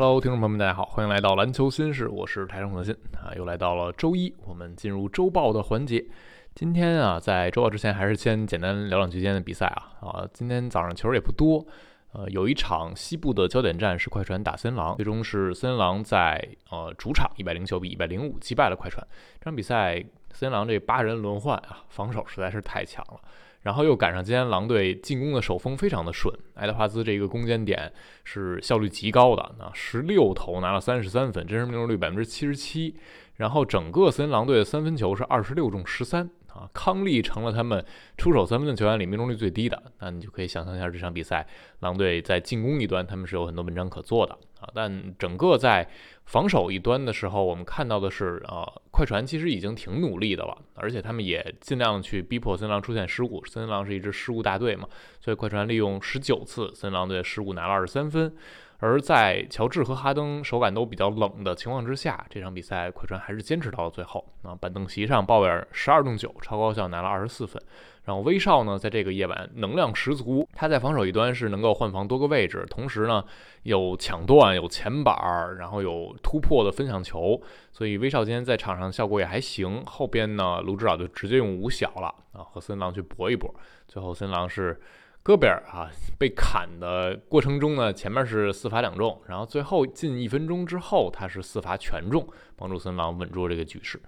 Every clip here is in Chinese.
Hello，听众朋友们，大家好，欢迎来到篮球新事，我是台上可信啊，又来到了周一，我们进入周报的环节。今天啊，在周报之前，还是先简单聊两句今天的比赛啊啊，今天早上球也不多，呃，有一场西部的焦点战是快船打森狼，最终是森狼在呃主场一百零九比一百零五击败了快船。这场比赛森狼这八人轮换啊，防守实在是太强了。然后又赶上今天狼队进攻的手风非常的顺，爱德华兹这个攻坚点是效率极高的，啊十六投拿了三十三分，真实命中率百分之七十七。然后整个森林狼队的三分球是二十六中十三啊，康利成了他们出手三分的球员里命中率最低的。那你就可以想象一下这场比赛，狼队在进攻一端他们是有很多文章可做的啊，但整个在防守一端的时候，我们看到的是啊。快船其实已经挺努力的了，而且他们也尽量去逼迫森狼出现失误。森狼是一支失误大队嘛，所以快船利用十九次森狼队失误拿了二十三分。而在乔治和哈登手感都比较冷的情况之下，这场比赛快船还是坚持到了最后啊。板凳席上，鲍威尔十二中九，超高效拿了二十四分。然后威少呢，在这个夜晚能量十足，他在防守一端是能够换防多个位置，同时呢有抢断、有前板，然后有突破的分享球，所以威少今天在场上效果也还行。后边呢，卢指导就直接用五小了啊，和森狼去搏一搏。最后森狼是戈贝尔啊被砍的过程中呢，前面是四罚两中，然后最后近一分钟之后他是四罚全中，帮助森狼稳住这个局势。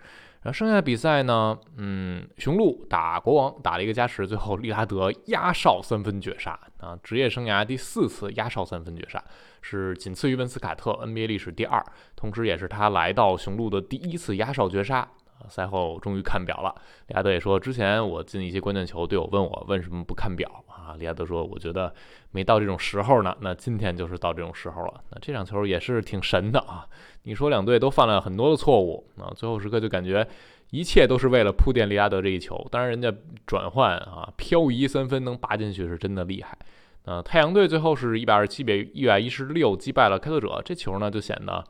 然后剩下的比赛呢，嗯，雄鹿打国王打了一个加时，最后利拉德压哨三分绝杀啊，职业生涯第四次压哨三分绝杀，是仅次于文斯卡特 NBA 历史第二，同时也是他来到雄鹿的第一次压哨绝杀。赛后终于看表了，利亚德也说，之前我进一些关键球，队友问我为什么不看表啊？利亚德说，我觉得没到这种时候呢。那今天就是到这种时候了。那这场球也是挺神的啊！你说两队都犯了很多的错误啊，最后时刻就感觉一切都是为了铺垫利亚德这一球。当然，人家转换啊，漂移三分能拔进去是真的厉害。呃，太阳队最后是一百二十七比一百一十六击败了开拓者，这球呢就显得。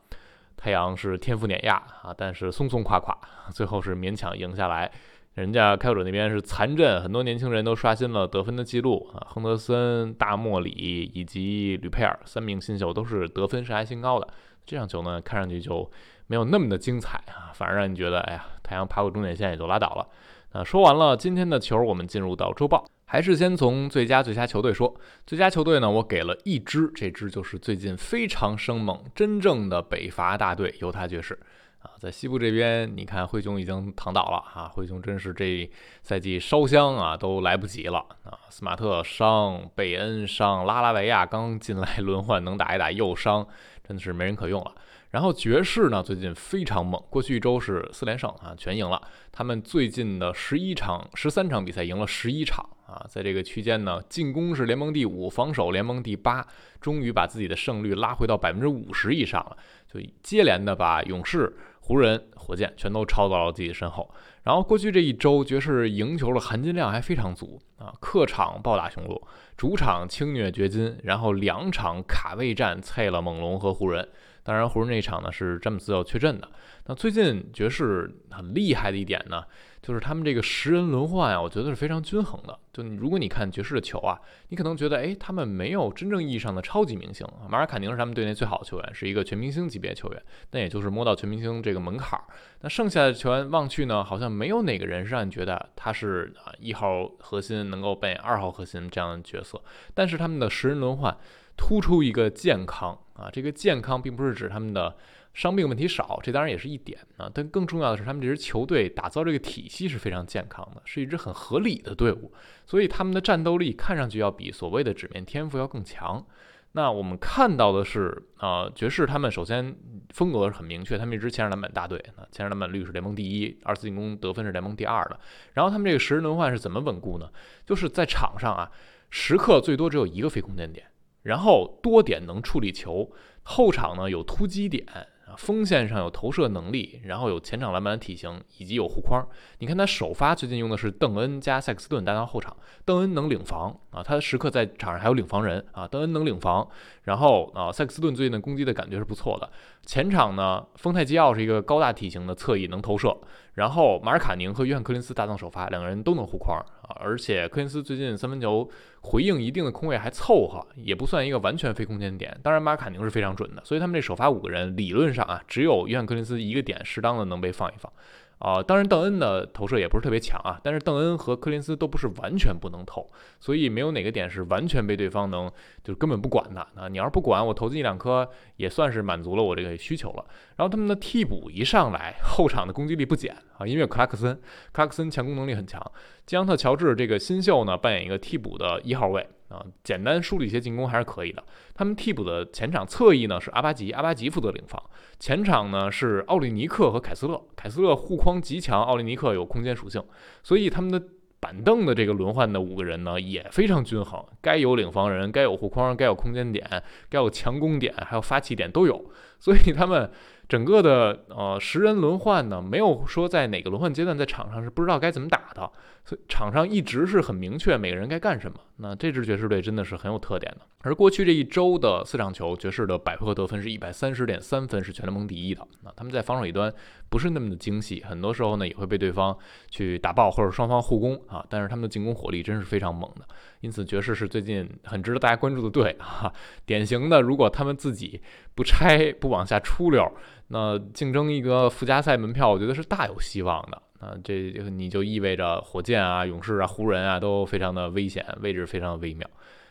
太阳是天赋碾压啊，但是松松垮垮，最后是勉强赢下来。人家开拓者那边是残阵，很多年轻人都刷新了得分的记录啊，亨德森、大莫里以及吕佩尔三名新秀都是得分生涯新高的。这场球呢，看上去就没有那么的精彩啊，反而让你觉得，哎呀，太阳爬过终点线也就拉倒了。那说完了今天的球，我们进入到周报。还是先从最佳最佳球队说，最佳球队呢，我给了一支，这支就是最近非常生猛、真正的北伐大队——犹他爵士啊。在西部这边，你看灰熊已经躺倒了啊，灰熊真是这赛季烧香啊都来不及了啊。斯马特伤，贝恩伤，拉拉维亚刚进来轮换能打一打又伤，真的是没人可用了。然后爵士呢，最近非常猛，过去一周是四连胜啊，全赢了。他们最近的十一场、十三场比赛赢了十一场啊，在这个区间呢，进攻是联盟第五，防守联盟第八，终于把自己的胜率拉回到百分之五十以上了，就接连的把勇士、湖人、火箭全都超到了自己身后。然后过去这一周，爵士赢球的含金量还非常足啊，客场暴打雄鹿，主场轻虐掘金，然后两场卡位战菜了猛龙和湖人。当然，湖人那一场呢是詹姆斯要缺阵的。那最近爵士很厉害的一点呢，就是他们这个十人轮换啊，我觉得是非常均衡的。就如果你看爵士的球啊，你可能觉得，哎，他们没有真正意义上的超级明星。马尔坎宁是他们队内最好的球员，是一个全明星级别球员，但也就是摸到全明星这个门槛儿。那剩下的球员望去呢，好像没有哪个人是让你觉得他是啊一号核心能够扮演二号核心这样的角色。但是他们的十人轮换。突出一个健康啊，这个健康并不是指他们的伤病问题少，这当然也是一点啊，但更重要的是他们这支球队打造这个体系是非常健康的，是一支很合理的队伍，所以他们的战斗力看上去要比所谓的纸面天赋要更强。那我们看到的是啊，爵士他们首先风格是很明确，他们一支前场篮板大队，啊，前场篮板率是联盟第一，二次进攻得分是联盟第二的。然后他们这个十人轮换是怎么稳固呢？就是在场上啊，时刻最多只有一个非空间点。然后多点能处理球，后场呢有突击点啊，锋线上有投射能力，然后有前场篮板的体型，以及有护框。你看他首发最近用的是邓恩加塞克斯顿搭档后场，邓恩能领防啊，他时刻在场上还有领防人啊，邓恩能领防。然后啊，塞克斯顿最近的攻击的感觉是不错的。前场呢，丰泰基奥是一个高大体型的侧翼能投射，然后马尔卡宁和约翰科林斯搭档首发，两个人都能护框啊，而且科林斯最近三分球回应一定的空位还凑合，也不算一个完全非空间点。当然马尔卡宁是非常准的，所以他们这首发五个人理论上啊，只有约翰科林斯一个点适当的能被放一放。啊，当然，邓恩的投射也不是特别强啊，但是邓恩和科林斯都不是完全不能投，所以没有哪个点是完全被对方能就是根本不管的啊。你要是不管我投进一两颗，也算是满足了我这个需求了。然后他们的替补一上来，后场的攻击力不减啊，因为克拉克森，克拉克森强攻能力很强，基昂特乔治这个新秀呢扮演一个替补的一号位。啊，简单梳理一些进攻还是可以的。他们替补的前场侧翼呢是阿巴吉，阿巴吉负责领防。前场呢是奥利尼克和凯斯勒，凯斯勒护框极强，奥利尼克有空间属性，所以他们的板凳的这个轮换的五个人呢也非常均衡，该有领防人，该有护框，该有空间点，该有强攻点，还有发起点都有，所以他们。整个的呃十人轮换呢，没有说在哪个轮换阶段在场上是不知道该怎么打的，所以场上一直是很明确每个人该干什么。那这支爵士队真的是很有特点的。而过去这一周的四场球，爵士的百回合得分是一百三十点三分，是全联盟第一的。那他们在防守一端不是那么的精细，很多时候呢也会被对方去打爆或者双方互攻啊。但是他们的进攻火力真是非常猛的，因此爵士是最近很值得大家关注的队啊。典型的，如果他们自己不拆不往下出溜。那竞争一个附加赛门票，我觉得是大有希望的。那，这你就意味着火箭啊、勇士啊、湖人啊都非常的危险，位置非常的微妙。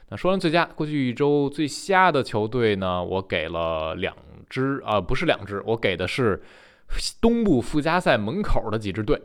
那说完最佳，过去一周最瞎的球队呢，我给了两支啊，不是两支，我给的是东部附加赛门口的几支队。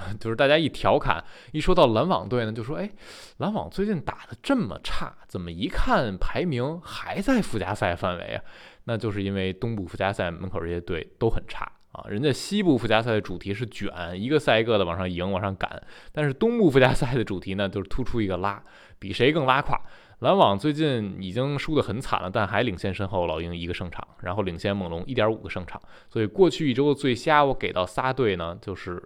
就是大家一调侃，一说到篮网队呢，就说：“哎，篮网最近打的这么差，怎么一看排名还在附加赛范围啊？”那就是因为东部附加赛门口这些队都很差啊，人家西部附加赛的主题是卷，一个赛一个的往上赢往上赶，但是东部附加赛的主题呢，就是突出一个拉，比谁更拉胯。篮网最近已经输得很惨了，但还领先身后老鹰一个胜场，然后领先猛龙一点五个胜场，所以过去一周的最瞎我给到仨队呢，就是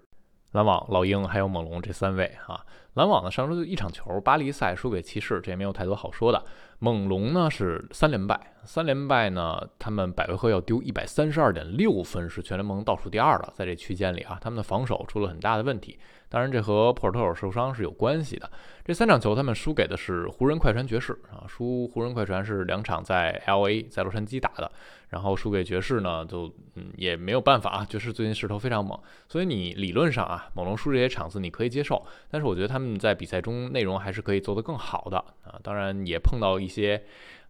篮网、老鹰还有猛龙这三位啊。篮网呢上周就一场球，巴黎赛输给骑士，这也没有太多好说的。猛龙呢是三连败，三连败呢，他们百回合要丢一百三十二点六分，是全联盟倒数第二了。在这区间里啊，他们的防守出了很大的问题。当然，这和普尔特尔受伤是有关系的。这三场球，他们输给的是湖人、快船、爵士啊。输湖人、快船是两场在 L A，在洛杉矶打的，然后输给爵士呢，就嗯也没有办法啊。爵士最近势头非常猛，所以你理论上啊，猛龙输这些场次你可以接受。但是我觉得他们嗯在比赛中内容还是可以做得更好的啊。当然也碰到一些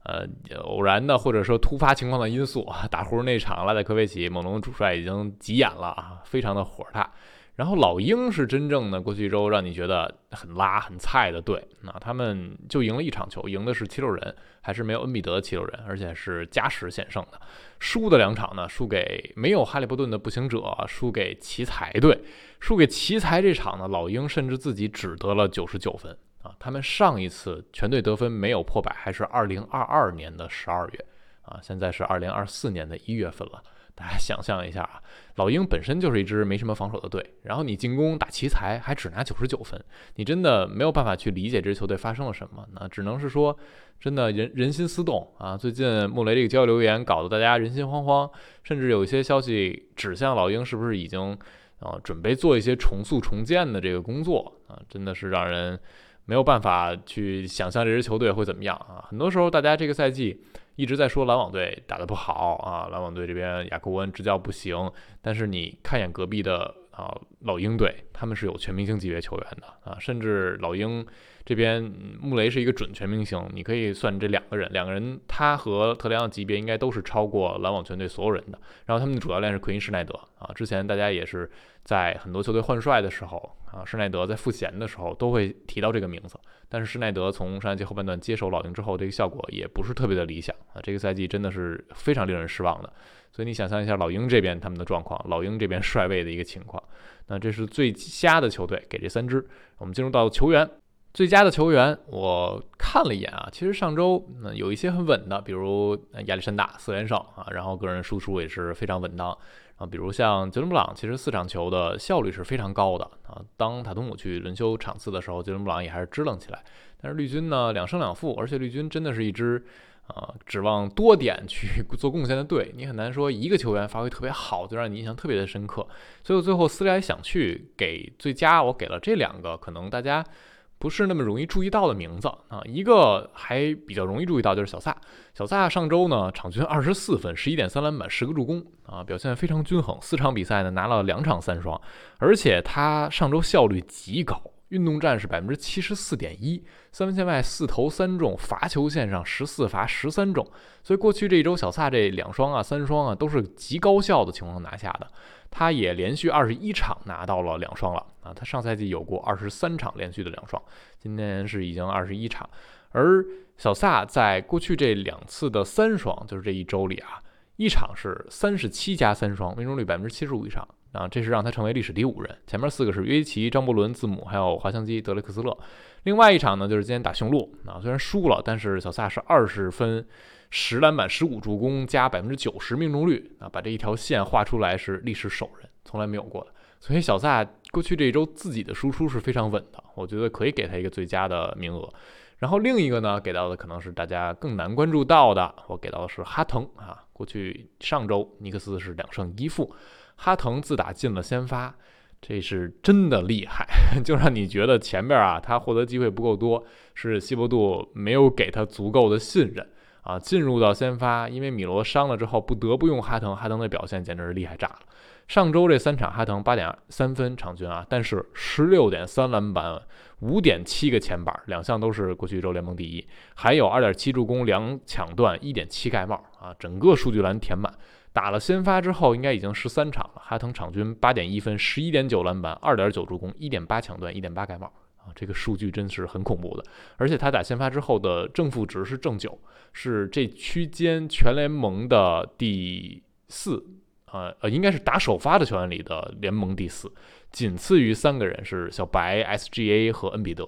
呃偶然的或者说突发情况的因素。打湖人那场，拉德科维奇猛龙主帅已经急眼了啊，非常的火大。然后老鹰是真正的过去一周让你觉得很拉很菜的队，那他们就赢了一场球，赢的是七六人，还是没有恩比德的七六人，而且是加时险胜的。输的两场呢，输给没有哈利波顿的步行者，输给奇才队，输给奇才这场呢，老鹰甚至自己只得了九十九分啊！他们上一次全队得分没有破百，还是二零二二年的十二月啊，现在是二零二四年的一月份了。大家想象一下啊，老鹰本身就是一支没什么防守的队，然后你进攻打奇才还只拿九十九分，你真的没有办法去理解这支球队发生了什么。那只能是说，真的人人心思动啊。最近穆雷这个交易留言搞得大家人心惶惶，甚至有一些消息指向老鹰是不是已经啊准备做一些重塑重建的这个工作啊，真的是让人没有办法去想象这支球队会怎么样啊。很多时候大家这个赛季。一直在说篮网队打得不好啊，篮网队这边雅克沃恩执教不行，但是你看一眼隔壁的啊老鹰队，他们是有全明星级别球员的啊，甚至老鹰这边穆雷是一个准全明星，你可以算这两个人，两个人他和特雷昂级别应该都是超过篮网全队所有人的。然后他们的主教练是奎因施耐德啊，之前大家也是在很多球队换帅的时候啊，施耐德在复闲的时候都会提到这个名字。但是施耐德从上赛季后半段接手老鹰之后，这个效果也不是特别的理想啊。这个赛季真的是非常令人失望的。所以你想象一下老鹰这边他们的状况，老鹰这边帅位的一个情况。那这是最瞎的球队，给这三支。我们进入到球员，最佳的球员，我看了一眼啊，其实上周嗯有一些很稳的，比如亚历山大四连胜啊，然后个人输出也是非常稳当。啊，比如像杰伦布朗，其实四场球的效率是非常高的啊。当塔图姆去轮休场次的时候，杰伦布朗也还是支棱起来。但是绿军呢，两胜两负，而且绿军真的是一支啊，指望多点去 做贡献的队，你很难说一个球员发挥特别好就让你印象特别的深刻。所以我最后思来想去给最佳，我给了这两个可能大家不是那么容易注意到的名字啊。一个还比较容易注意到就是小萨，小萨上周呢场均二十四分，十一点三篮板，十个助攻啊，表现非常均衡。四场比赛呢拿了两场三双，而且他上周效率极高。运动战是百分之七十四点一，三分线外四投三中，罚球线上十四罚十三中，所以过去这一周小萨这两双啊三双啊都是极高效的情况拿下的。他也连续二十一场拿到了两双了啊，他上赛季有过二十三场连续的两双，今年是已经二十一场。而小萨在过去这两次的三双，就是这一周里啊，一场是三十七加三双，命中率百分之七十五以上。啊，这是让他成为历史第五人。前面四个是约基奇、张伯伦、字母，还有滑翔机德雷克斯勒。另外一场呢，就是今天打雄鹿啊，虽然输了，但是小萨是二十分、十篮板、十五助攻加百分之九十命中率啊，把这一条线画出来是历史首人，从来没有过的。所以小萨过去这一周自己的输出是非常稳的，我觉得可以给他一个最佳的名额。然后另一个呢，给到的可能是大家更难关注到的，我给到的是哈腾啊。过去上周尼克斯是两胜一负。哈腾自打进了先发，这是真的厉害，就让你觉得前边啊他获得机会不够多，是西伯杜没有给他足够的信任啊。进入到先发，因为米罗伤了之后，不得不用哈腾，哈腾的表现简直是厉害炸了。上周这三场哈腾八点三分场均啊，但是十六点三篮板，五点七个前板，两项都是过去一周联盟第一，还有二点七助攻，两抢断，一点七盖帽啊，整个数据栏填满。打了先发之后，应该已经十三场了。哈登场均八点一分，十一点九篮板，二点九助攻，一点八抢断，一点八盖帽啊！这个数据真是很恐怖的。而且他打先发之后的正负值是正九，是这区间全联盟的第四，呃呃，应该是打首发的球员里的联盟第四，仅次于三个人是小白、SGA 和恩比德。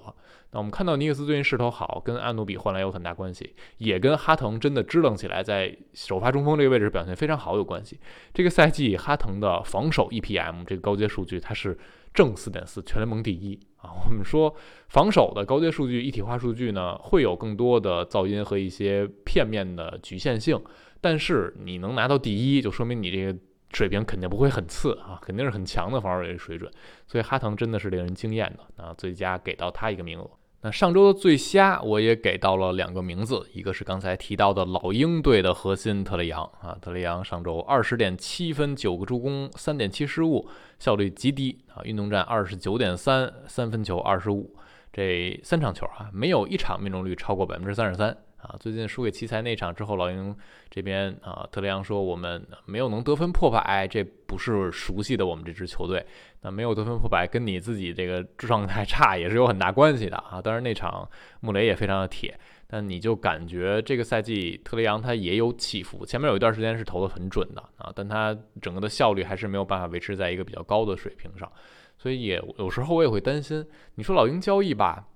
那我们看到尼克斯最近势头好，跟阿努比换来有很大关系，也跟哈腾真的支棱起来，在首发中锋这个位置表现非常好有关系。这个赛季哈腾的防守 EPM 这个高阶数据，它是正四点四，全联盟第一啊。我们说防守的高阶数据一体化数据呢，会有更多的噪音和一些片面的局限性，但是你能拿到第一，就说明你这个水平肯定不会很次啊，肯定是很强的防守水准。所以哈腾真的是令人惊艳的啊，最佳给到他一个名额。那上周的最瞎，我也给到了两个名字，一个是刚才提到的老鹰队的核心特雷杨啊，特雷杨上周二十点七分，九个助攻，三点七失误，效率极低啊，运动战二十九点三，三分球二十五，这三场球啊，没有一场命中率超过百分之三十三。啊，最近输给奇才那场之后，老鹰这边啊，特雷杨说我们没有能得分破百，这不是熟悉的我们这支球队。那没有得分破百，跟你自己这个状态差也是有很大关系的啊。当然那场穆雷也非常的铁，但你就感觉这个赛季特雷杨他也有起伏。前面有一段时间是投的很准的啊，但他整个的效率还是没有办法维持在一个比较高的水平上，所以也有时候我也会担心。你说老鹰交易吧？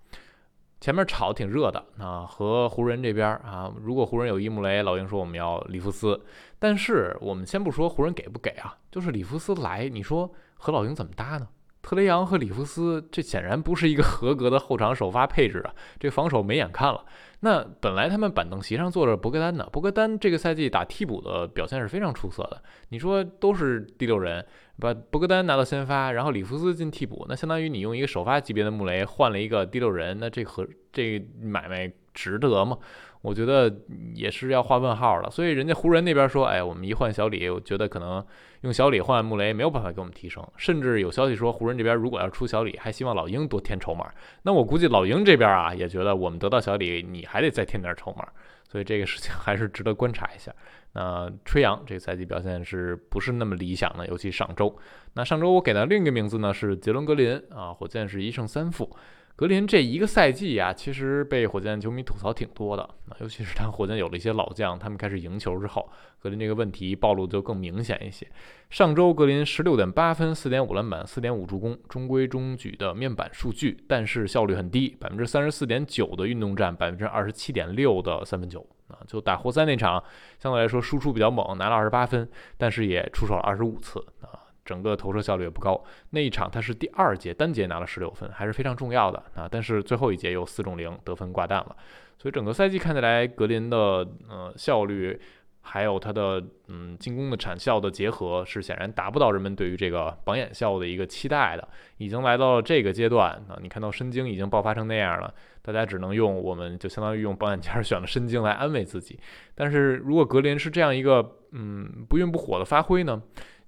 前面炒挺热的啊，和湖人这边啊，如果湖人有伊姆雷，老鹰说我们要里弗斯，但是我们先不说湖人给不给啊，就是里弗斯来，你说和老鹰怎么搭呢？特雷杨和里弗斯，这显然不是一个合格的后场首发配置啊，这防守没眼看了。那本来他们板凳席上坐着博格丹呢，博格丹这个赛季打替补的表现是非常出色的，你说都是第六人。把博格丹拿到先发，然后里弗斯进替补，那相当于你用一个首发级别的穆雷换了一个第六人，那这和这买卖值得吗？我觉得也是要画问号了。所以人家湖人那边说，哎，我们一换小李，我觉得可能用小李换穆雷没有办法给我们提升，甚至有消息说湖人这边如果要出小李，还希望老鹰多添筹码。那我估计老鹰这边啊也觉得我们得到小李，你还得再添点筹码。所以这个事情 还是值得观察一下。那吹杨这个赛季表现是不是那么理想呢？尤其上周。那上周我给的另一个名字呢是杰伦格林啊，火箭是一胜三负。格林这一个赛季呀，其实被火箭球迷吐槽挺多的。尤其是当火箭有了一些老将，他们开始赢球之后，格林这个问题暴露就更明显一些。上周格林十六点八分，四点五篮板，四点五助攻，中规中矩的面板数据，但是效率很低，百分之三十四点九的运动战，百分之二十七点六的三分球啊。就打活塞那场，相对来说输出比较猛，拿了二十八分，但是也出手了二十五次啊。整个投射效率也不高。那一场他是第二节单节拿了十六分，还是非常重要的啊。但是最后一节又四中零得分挂蛋了，所以整个赛季看起来格林的呃效率。还有他的嗯进攻的产效的结合是显然达不到人们对于这个榜眼效的一个期待的，已经来到了这个阶段啊！你看到申京已经爆发成那样了，大家只能用我们就相当于用榜眼签选了申京来安慰自己。但是如果格林是这样一个嗯不温不火的发挥呢，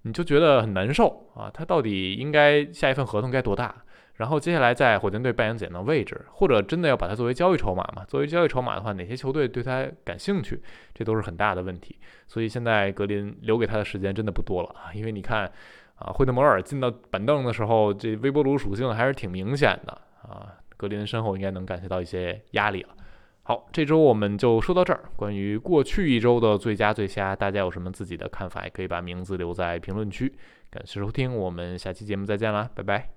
你就觉得很难受啊！他到底应该下一份合同该多大？然后接下来在火箭队扮演怎样的位置，或者真的要把它作为交易筹码吗？作为交易筹码的话，哪些球队对他感兴趣？这都是很大的问题。所以现在格林留给他的时间真的不多了啊！因为你看啊，惠特摩尔进到板凳的时候，这微波炉属性还是挺明显的啊。格林身后应该能感觉到一些压力了。好，这周我们就说到这儿。关于过去一周的最佳最瞎，大家有什么自己的看法？也可以把名字留在评论区。感谢收听，我们下期节目再见啦，拜拜。